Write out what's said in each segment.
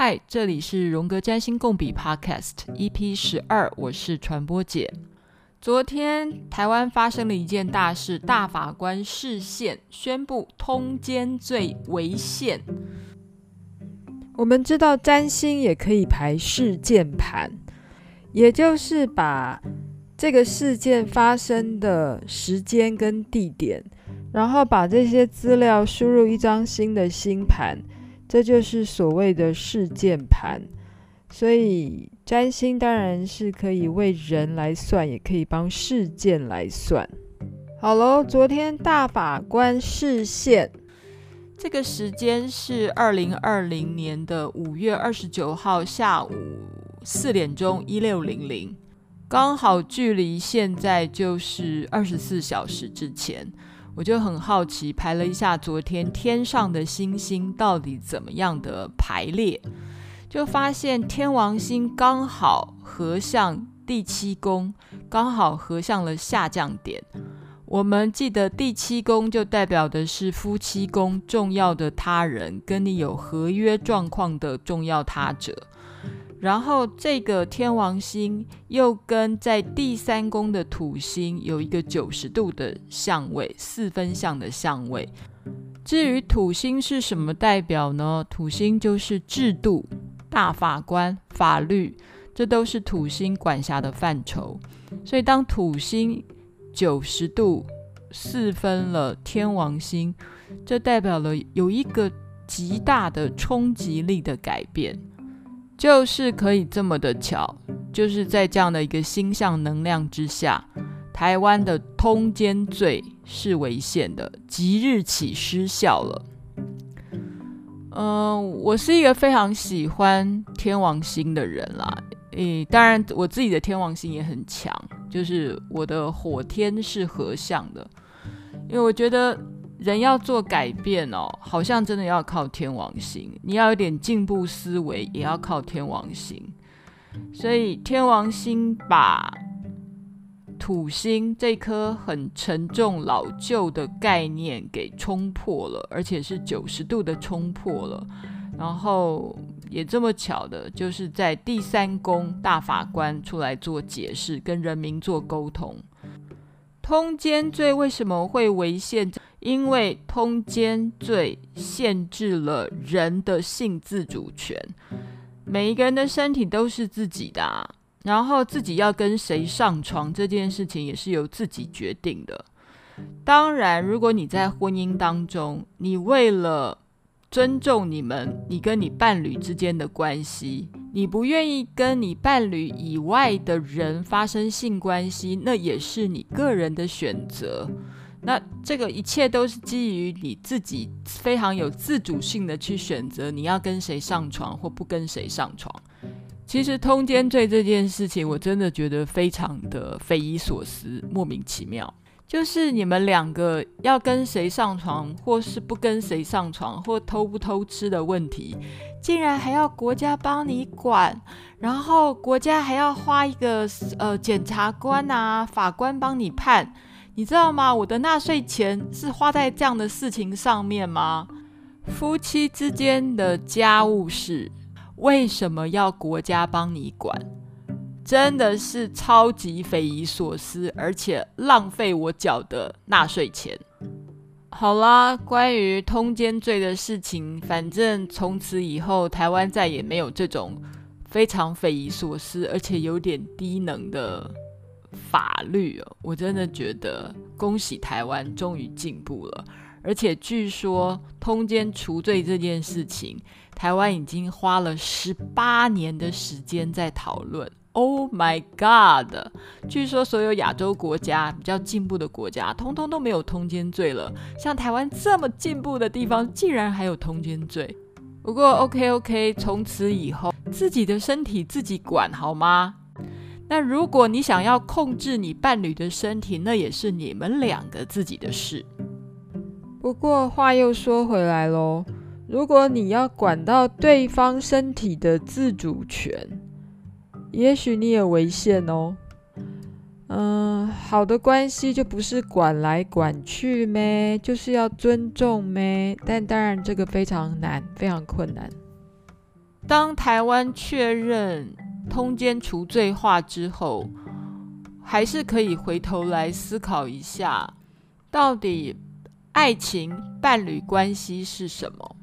嗨，这里是荣格占星共笔 Podcast EP 十二，我是传播姐。昨天台湾发生了一件大事，大法官释宪宣布通奸罪违宪。我们知道占星也可以排事件盘，也就是把这个事件发生的时间跟地点，然后把这些资料输入一张新的星盘。这就是所谓的事件盘，所以占星当然是可以为人来算，也可以帮事件来算。好喽，昨天大法官视线，这个时间是二零二零年的五月二十九号下午四点钟一六零零，刚好距离现在就是二十四小时之前。我就很好奇，排了一下昨天天上的星星到底怎么样的排列，就发现天王星刚好合向第七宫，刚好合向了下降点。我们记得第七宫就代表的是夫妻宫，重要的他人，跟你有合约状况的重要他者。然后这个天王星又跟在第三宫的土星有一个九十度的相位，四分相的相位。至于土星是什么代表呢？土星就是制度、大法官、法律，这都是土星管辖的范畴。所以当土星九十度四分了天王星，这代表了有一个极大的冲击力的改变。就是可以这么的巧，就是在这样的一个星象能量之下，台湾的通奸罪是违宪的，即日起失效了。嗯、我是一个非常喜欢天王星的人啦，诶，当然我自己的天王星也很强，就是我的火天是合相的，因为我觉得。人要做改变哦，好像真的要靠天王星。你要有点进步思维，也要靠天王星。所以天王星把土星这颗很沉重老旧的概念给冲破了，而且是九十度的冲破了。然后也这么巧的，就是在第三宫大法官出来做解释，跟人民做沟通。通奸罪为什么会违宪？因为通奸罪限制了人的性自主权，每一个人的身体都是自己的，然后自己要跟谁上床这件事情也是由自己决定的。当然，如果你在婚姻当中，你为了尊重你们，你跟你伴侣之间的关系，你不愿意跟你伴侣以外的人发生性关系，那也是你个人的选择。那这个一切都是基于你自己非常有自主性的去选择你要跟谁上床或不跟谁上床。其实通奸罪这件事情，我真的觉得非常的匪夷所思、莫名其妙。就是你们两个要跟谁上床，或是不跟谁上床，或偷不偷吃的问题，竟然还要国家帮你管，然后国家还要花一个呃检察官啊、法官帮你判。你知道吗？我的纳税钱是花在这样的事情上面吗？夫妻之间的家务事为什么要国家帮你管？真的是超级匪夷所思，而且浪费我缴的纳税钱。好啦，关于通奸罪的事情，反正从此以后，台湾再也没有这种非常匪夷所思，而且有点低能的。法律哦，我真的觉得恭喜台湾终于进步了，而且据说通奸除罪这件事情，台湾已经花了十八年的时间在讨论。Oh my God！据说所有亚洲国家比较进步的国家，通通都没有通奸罪了，像台湾这么进步的地方，竟然还有通奸罪。不过 OK OK，从此以后自己的身体自己管好吗？那如果你想要控制你伴侣的身体，那也是你们两个自己的事。不过话又说回来喽，如果你要管到对方身体的自主权，也许你也违宪哦。嗯，好的关系就不是管来管去咩，就是要尊重咩。但当然这个非常难，非常困难。当台湾确认通奸除罪化之后，还是可以回头来思考一下，到底爱情伴侣关系是什么？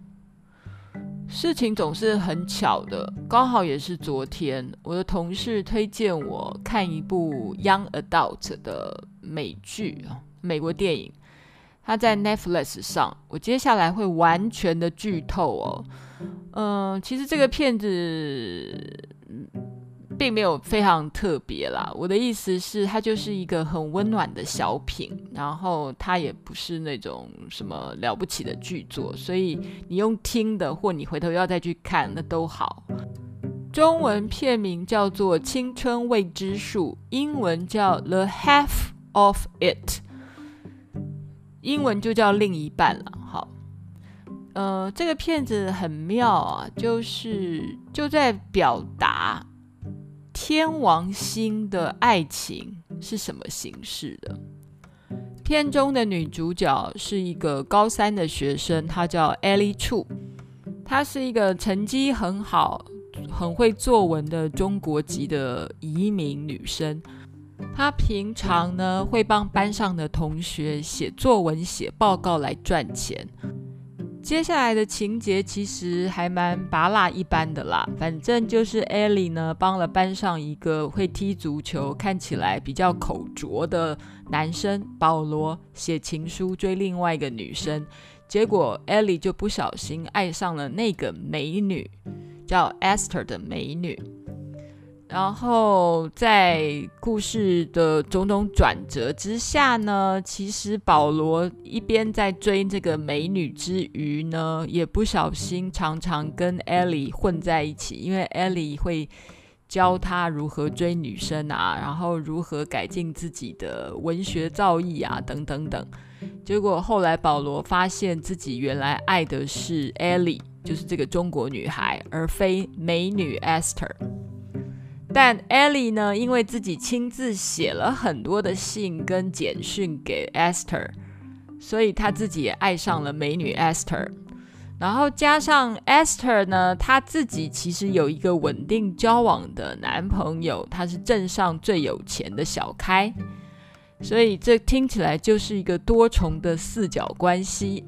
事情总是很巧的，刚好也是昨天，我的同事推荐我看一部 Young Adult 的美剧，美国电影，它在 Netflix 上。我接下来会完全的剧透哦，嗯、其实这个片子。并没有非常特别啦，我的意思是，它就是一个很温暖的小品，然后它也不是那种什么了不起的剧作，所以你用听的或你回头要再去看，那都好。中文片名叫做《青春未知数》，英文叫《The Half of It》，英文就叫另一半了。好，呃，这个片子很妙啊，就是就在表达。天王星的爱情是什么形式的？片中的女主角是一个高三的学生，她叫 Ellie Chu，她是一个成绩很好、很会作文的中国籍的移民女生。她平常呢会帮班上的同学写作文、写报告来赚钱。接下来的情节其实还蛮拔辣一般的啦，反正就是 Ellie 呢帮了班上一个会踢足球、看起来比较口拙的男生保罗写情书追另外一个女生，结果 Ellie 就不小心爱上了那个美女，叫 Esther 的美女。然后在故事的种种转折之下呢，其实保罗一边在追这个美女之余呢，也不小心常常跟艾莉混在一起，因为艾莉会教他如何追女生啊，然后如何改进自己的文学造诣啊，等等等。结果后来保罗发现自己原来爱的是艾莉，就是这个中国女孩，而非美女 Esther。但 Ellie 呢，因为自己亲自写了很多的信跟简讯给 Esther，所以她自己也爱上了美女 Esther。然后加上 Esther 呢，她自己其实有一个稳定交往的男朋友，他是镇上最有钱的小开，所以这听起来就是一个多重的四角关系。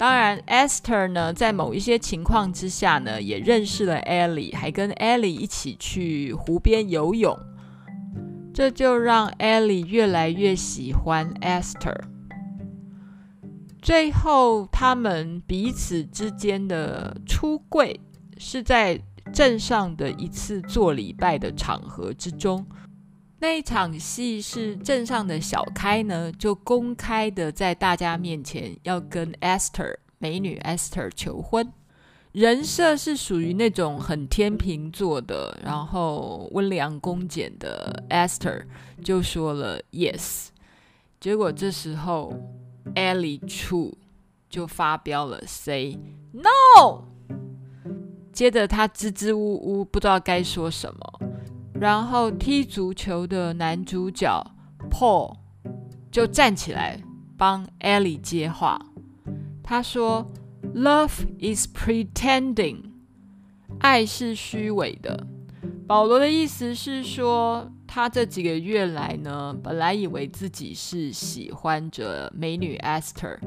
当然，Esther 呢，在某一些情况之下呢，也认识了 Ellie，还跟 Ellie 一起去湖边游泳，这就让 Ellie 越来越喜欢 Esther。最后，他们彼此之间的出柜是在镇上的一次做礼拜的场合之中。那一场戏是镇上的小开呢，就公开的在大家面前要跟 Esther 美女 Esther 求婚，人设是属于那种很天秤座的，然后温良恭俭的 Esther 就说了 yes，结果这时候 Ellie Chu 就发飙了 say no，接着他支支吾吾不知道该说什么。然后踢足球的男主角 Paul 就站起来帮 Ellie 接话。他说：“Love is pretending，爱是虚伪的。”保罗的意思是说，他这几个月来呢，本来以为自己是喜欢着美女 Esther，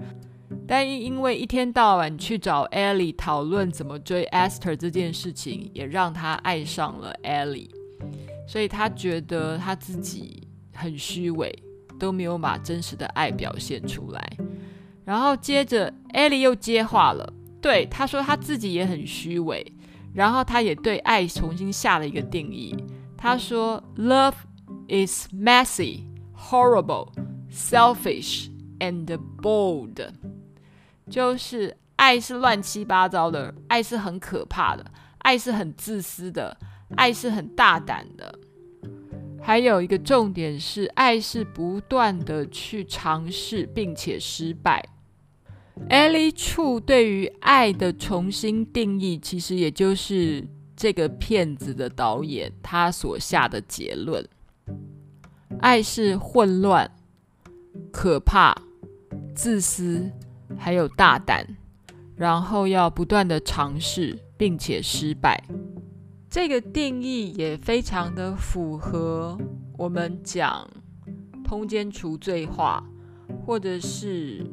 但因为一天到晚去找 Ellie 讨论怎么追 Esther 这件事情，也让他爱上了 Ellie。所以他觉得他自己很虚伪，都没有把真实的爱表现出来。然后接着艾莉又接话了，对，他说他自己也很虚伪，然后他也对爱重新下了一个定义。他说：“Love is messy, horrible, selfish, and bold。”就是爱是乱七八糟的，爱是很可怕的，爱是很自私的。爱是很大胆的，还有一个重点是，爱是不断的去尝试并且失败。Ellie Chu 对于爱的重新定义，其实也就是这个片子的导演他所下的结论：爱是混乱、可怕、自私，还有大胆，然后要不断的尝试并且失败。这个定义也非常的符合我们讲通奸除罪化，或者是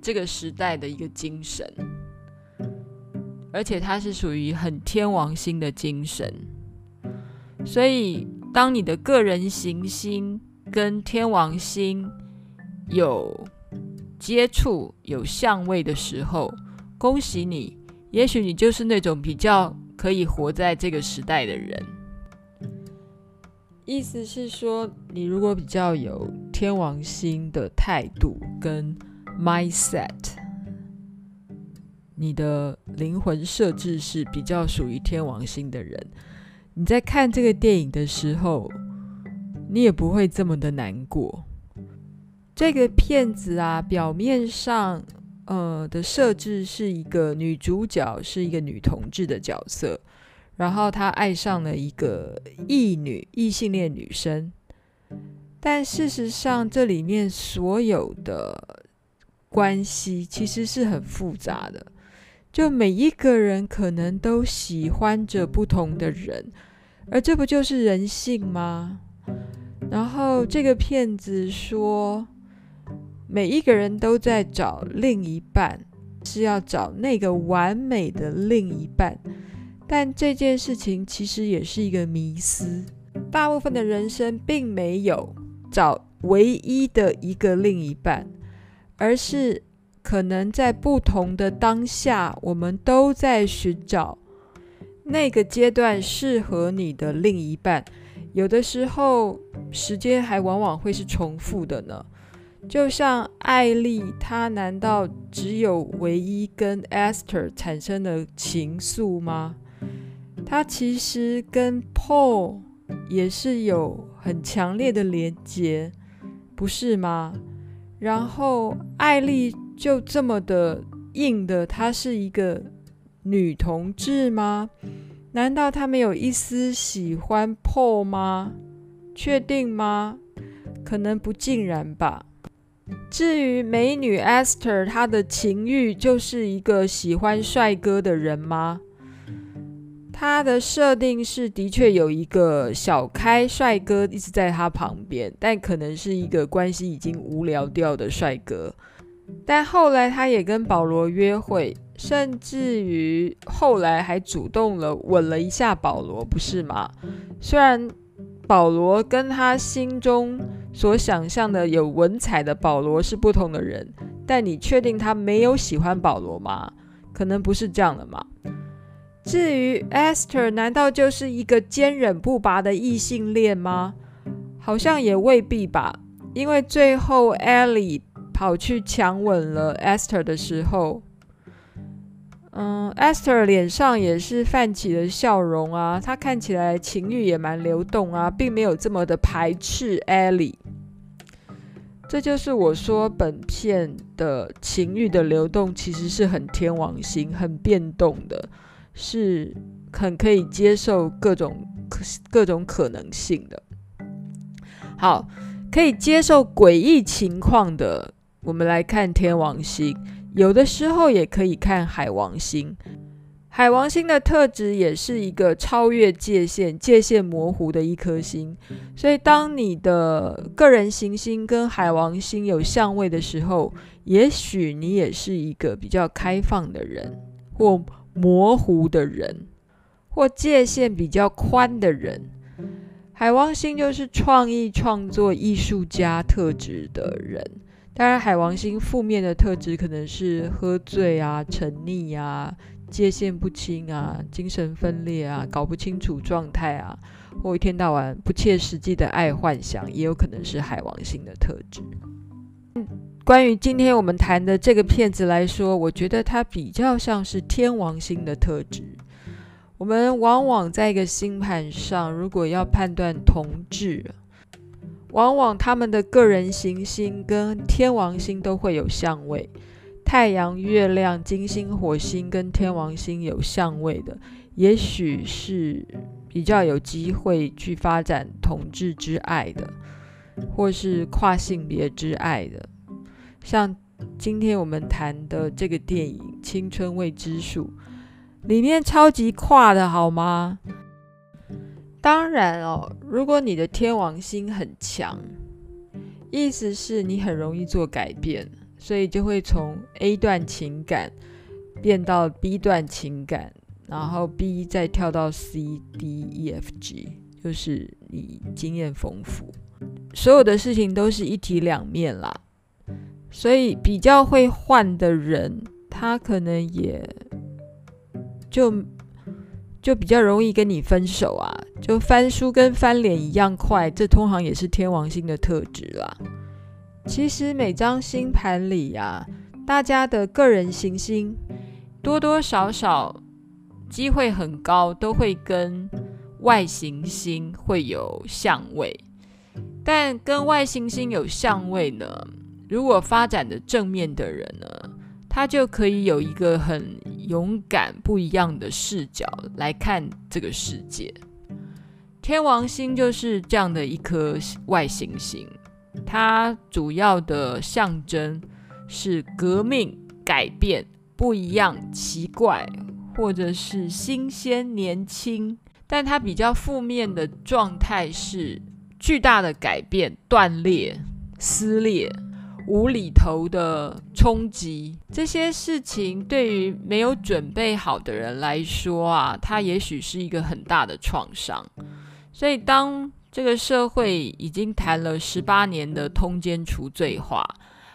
这个时代的一个精神，而且它是属于很天王星的精神。所以，当你的个人行星跟天王星有接触、有相位的时候，恭喜你，也许你就是那种比较可以活在这个时代的人。意思是说，你如果比较有天王星的态度跟 mindset，你的灵魂设置是比较属于天王星的人。你在看这个电影的时候，你也不会这么的难过。这个片子啊，表面上呃的设置是一个女主角是一个女同志的角色，然后她爱上了一个异女异性恋女生，但事实上这里面所有的关系其实是很复杂的。就每一个人可能都喜欢着不同的人，而这不就是人性吗？然后这个骗子说，每一个人都在找另一半，是要找那个完美的另一半，但这件事情其实也是一个迷思。大部分的人生并没有找唯一的一个另一半，而是。可能在不同的当下，我们都在寻找那个阶段适合你的另一半。有的时候，时间还往往会是重复的呢。就像艾丽，她难道只有唯一跟 Esther 产生的情愫吗？她其实跟 Paul 也是有很强烈的连结，不是吗？然后艾丽。就这么的硬的，她是一个女同志吗？难道她没有一丝喜欢 Paul 吗？确定吗？可能不尽然吧。至于美女 Esther，她的情欲就是一个喜欢帅哥的人吗？她的设定是的确有一个小开帅哥一直在她旁边，但可能是一个关系已经无聊掉的帅哥。但后来，她也跟保罗约会，甚至于后来还主动了吻了一下保罗，不是吗？虽然保罗跟他心中所想象的有文采的保罗是不同的人，但你确定他没有喜欢保罗吗？可能不是这样的嘛。至于 Esther，难道就是一个坚忍不拔的异性恋吗？好像也未必吧，因为最后 Ellie。跑去强吻了 Esther 的时候，嗯，Esther 脸上也是泛起了笑容啊，她看起来情欲也蛮流动啊，并没有这么的排斥 Ellie。这就是我说本片的情欲的流动其实是很天王星、很变动的，是很可以接受各种各种可能性的。好，可以接受诡异情况的。我们来看天王星，有的时候也可以看海王星。海王星的特质也是一个超越界限、界限模糊的一颗星。所以，当你的个人行星跟海王星有相位的时候，也许你也是一个比较开放的人，或模糊的人，或界限比较宽的人。海王星就是创意、创作、艺术家特质的人。当然，海王星负面的特质可能是喝醉啊、沉溺啊、界限不清啊、精神分裂啊、搞不清楚状态啊，或一天到晚不切实际的爱幻想，也有可能是海王星的特质。关于今天我们谈的这个片子来说，我觉得它比较像是天王星的特质。我们往往在一个星盘上，如果要判断同志，往往他们的个人行星跟天王星都会有相位，太阳、月亮、金星、火星跟天王星有相位的，也许是比较有机会去发展同志之爱的，或是跨性别之爱的。像今天我们谈的这个电影《青春未知数》，里面超级跨的好吗？当然哦，如果你的天王星很强，意思是你很容易做改变，所以就会从 A 段情感变到 B 段情感，然后 B 再跳到 C、D、E、F、G，就是你经验丰富，所有的事情都是一体两面啦。所以比较会换的人，他可能也就就比较容易跟你分手啊，就翻书跟翻脸一样快，这通常也是天王星的特质啦。其实每张星盘里呀，大家的个人行星多多少少机会很高，都会跟外行星会有相位，但跟外行星有相位呢，如果发展的正面的人呢，他就可以有一个很勇敢、不一样的视角来看这个世界。天王星就是这样的一颗外行星，它主要的象征是革命、改变、不一样、奇怪，或者是新鲜、年轻。但它比较负面的状态是巨大的改变、断裂、撕裂。无厘头的冲击，这些事情对于没有准备好的人来说啊，它也许是一个很大的创伤。所以，当这个社会已经谈了十八年的通奸除罪化，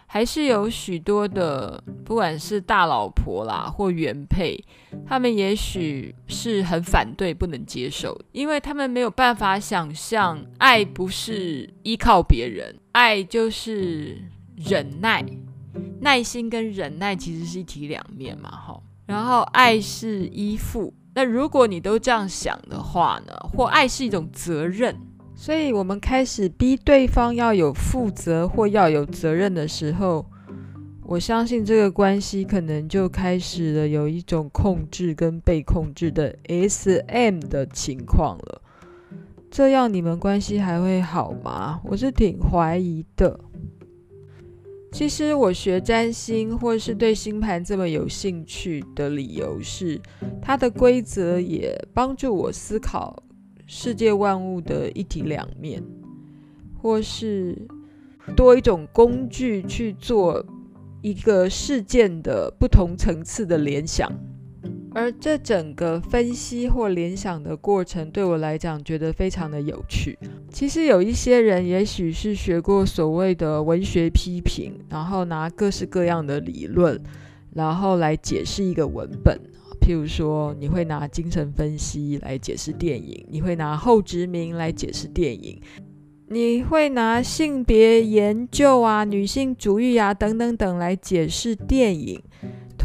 还是有许多的，不管是大老婆啦或原配，他们也许是很反对、不能接受，因为他们没有办法想象，爱不是依靠别人，爱就是。忍耐、耐心跟忍耐其实是一体两面嘛，哈。然后爱是依附，那如果你都这样想的话呢，或爱是一种责任，所以我们开始逼对方要有负责或要有责任的时候，我相信这个关系可能就开始了有一种控制跟被控制的 SM 的情况了。这样你们关系还会好吗？我是挺怀疑的。其实我学占星，或是对星盘这么有兴趣的理由是，它的规则也帮助我思考世界万物的一体两面，或是多一种工具去做一个事件的不同层次的联想。而这整个分析或联想的过程，对我来讲觉得非常的有趣。其实有一些人，也许是学过所谓的文学批评，然后拿各式各样的理论，然后来解释一个文本。譬如说，你会拿精神分析来解释电影，你会拿后殖民来解释电影，你会拿性别研究啊、女性主义啊等等等来解释电影。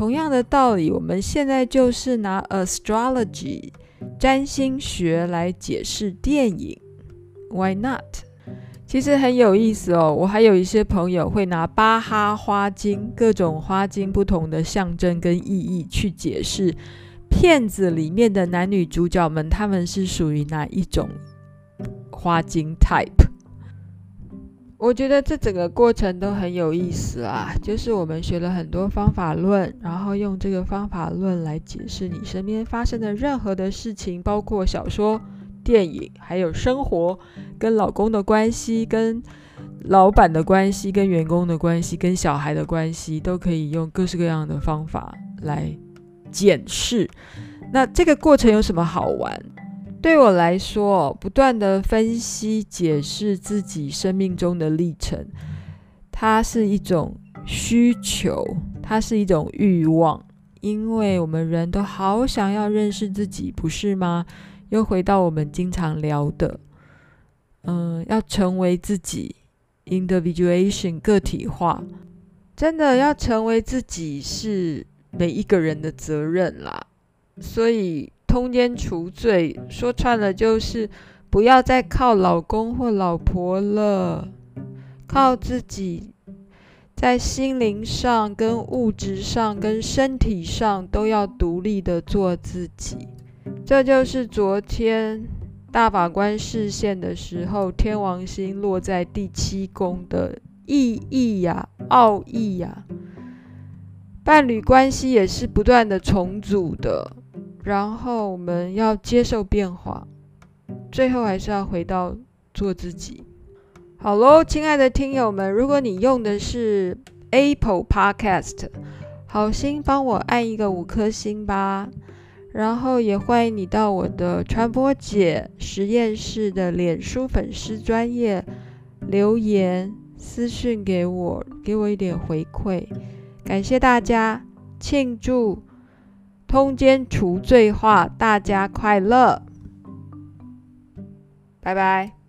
同样的道理，我们现在就是拿 astrology 占星学来解释电影，Why not？其实很有意思哦。我还有一些朋友会拿巴哈花精，各种花精不同的象征跟意义去解释片子里面的男女主角们，他们是属于哪一种花精 type。我觉得这整个过程都很有意思啊，就是我们学了很多方法论，然后用这个方法论来解释你身边发生的任何的事情，包括小说、电影，还有生活，跟老公的关系，跟老板的关系，跟员工的关系，跟小孩的关系，都可以用各式各样的方法来检视。那这个过程有什么好玩？对我来说，不断的分析、解释自己生命中的历程，它是一种需求，它是一种欲望，因为我们人都好想要认识自己，不是吗？又回到我们经常聊的，嗯，要成为自己，individuation 个体化，真的要成为自己是每一个人的责任啦，所以。通奸除罪，说穿了就是不要再靠老公或老婆了，靠自己，在心灵上、跟物质上、跟身体上都要独立的做自己。这就是昨天大法官视线的时候，天王星落在第七宫的意义呀、奥义呀。伴侣关系也是不断的重组的。然后我们要接受变化，最后还是要回到做自己。好喽，亲爱的听友们，如果你用的是 Apple Podcast，好心帮我按一个五颗星吧。然后也欢迎你到我的传播姐实验室的脸书粉丝专业留言私讯给我，给我一点回馈，感谢大家，庆祝通奸除罪化，大家快乐，拜拜。